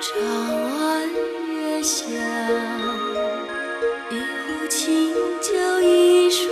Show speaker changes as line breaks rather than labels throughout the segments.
长安月下，一壶清酒，一树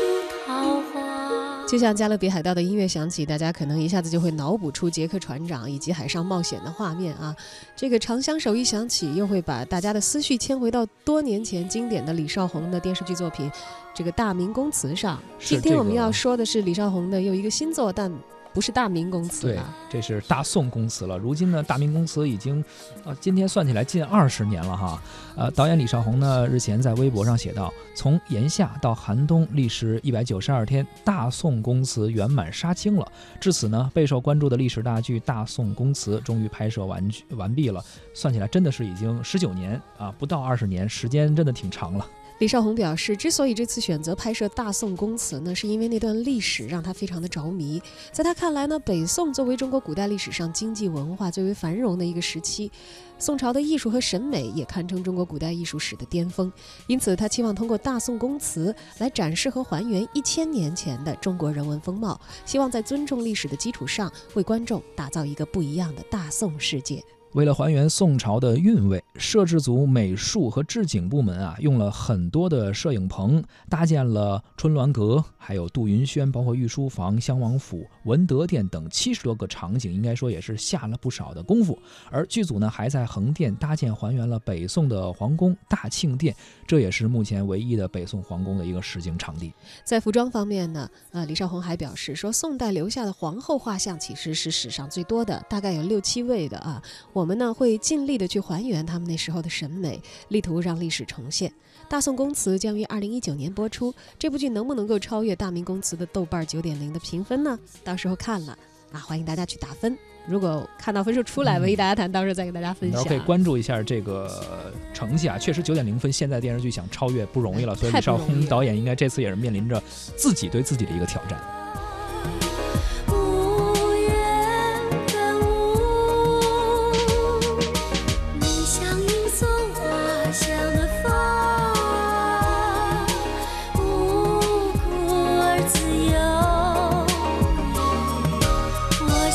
桃花。
就像《加勒比海盗》的音乐响起，大家可能一下子就会脑补出杰克船长以及海上冒险的画面啊。这个长相守一响起，又会把大家的思绪牵回到多年前经典的李少红的电视剧作品《这个大明宫词》上。今天我们要说的是李少红的又一个新作，但不是大明宫词
对
了。，
这是大宋宫词了。如今呢，大明宫词已经，呃，今天算起来近二十年了哈。呃，导演李少红呢日前在微博上写道：“从炎夏到寒冬，历时一百九十二天，大宋宫词圆满杀青了。至此呢，备受关注的历史大剧《大宋宫词》终于拍摄完完毕了。算起来真的是已经十九年啊，不到二十年，时间真的挺长了。
李少红表示，之所以这次选择拍摄《大宋宫词》呢，是因为那段历史让他非常的着迷。在他看来呢，北宋作为中国古代历史上经济文化最为繁荣的一个时期，宋朝的艺术和审美也堪称中国古代艺术史的巅峰。因此，他期望通过《大宋宫词》来展示和还原一千年前的中国人文风貌，希望在尊重历史的基础上，为观众打造一个不一样的大宋世界。
为了还原宋朝的韵味，摄制组美术和置景部门啊，用了很多的摄影棚，搭建了春鸾阁，还有杜云轩，包括御书房、襄王府、文德殿等七十多个场景，应该说也是下了不少的功夫。而剧组呢，还在横店搭建还原了北宋的皇宫大庆殿，这也是目前唯一的北宋皇宫的一个实景场地。
在服装方面呢，呃，李少红还表示说，宋代留下的皇后画像其实是史上最多的，大概有六七位的啊。我们呢会尽力的去还原他们那时候的审美，力图让历史重现。《大宋宫词》将于二零一九年播出，这部剧能不能够超越《大明宫词》的豆瓣九点零的评分呢？到时候看了啊，欢迎大家去打分。如果看到分数出来，
嗯
文艺大家谈到时候再给大家分享
然后可以。关注一下这个成绩啊，确实九点零分，现在电视剧想超越不容易了，所以李少红导演应该这次也是面临着自己对自己的一个挑战。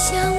想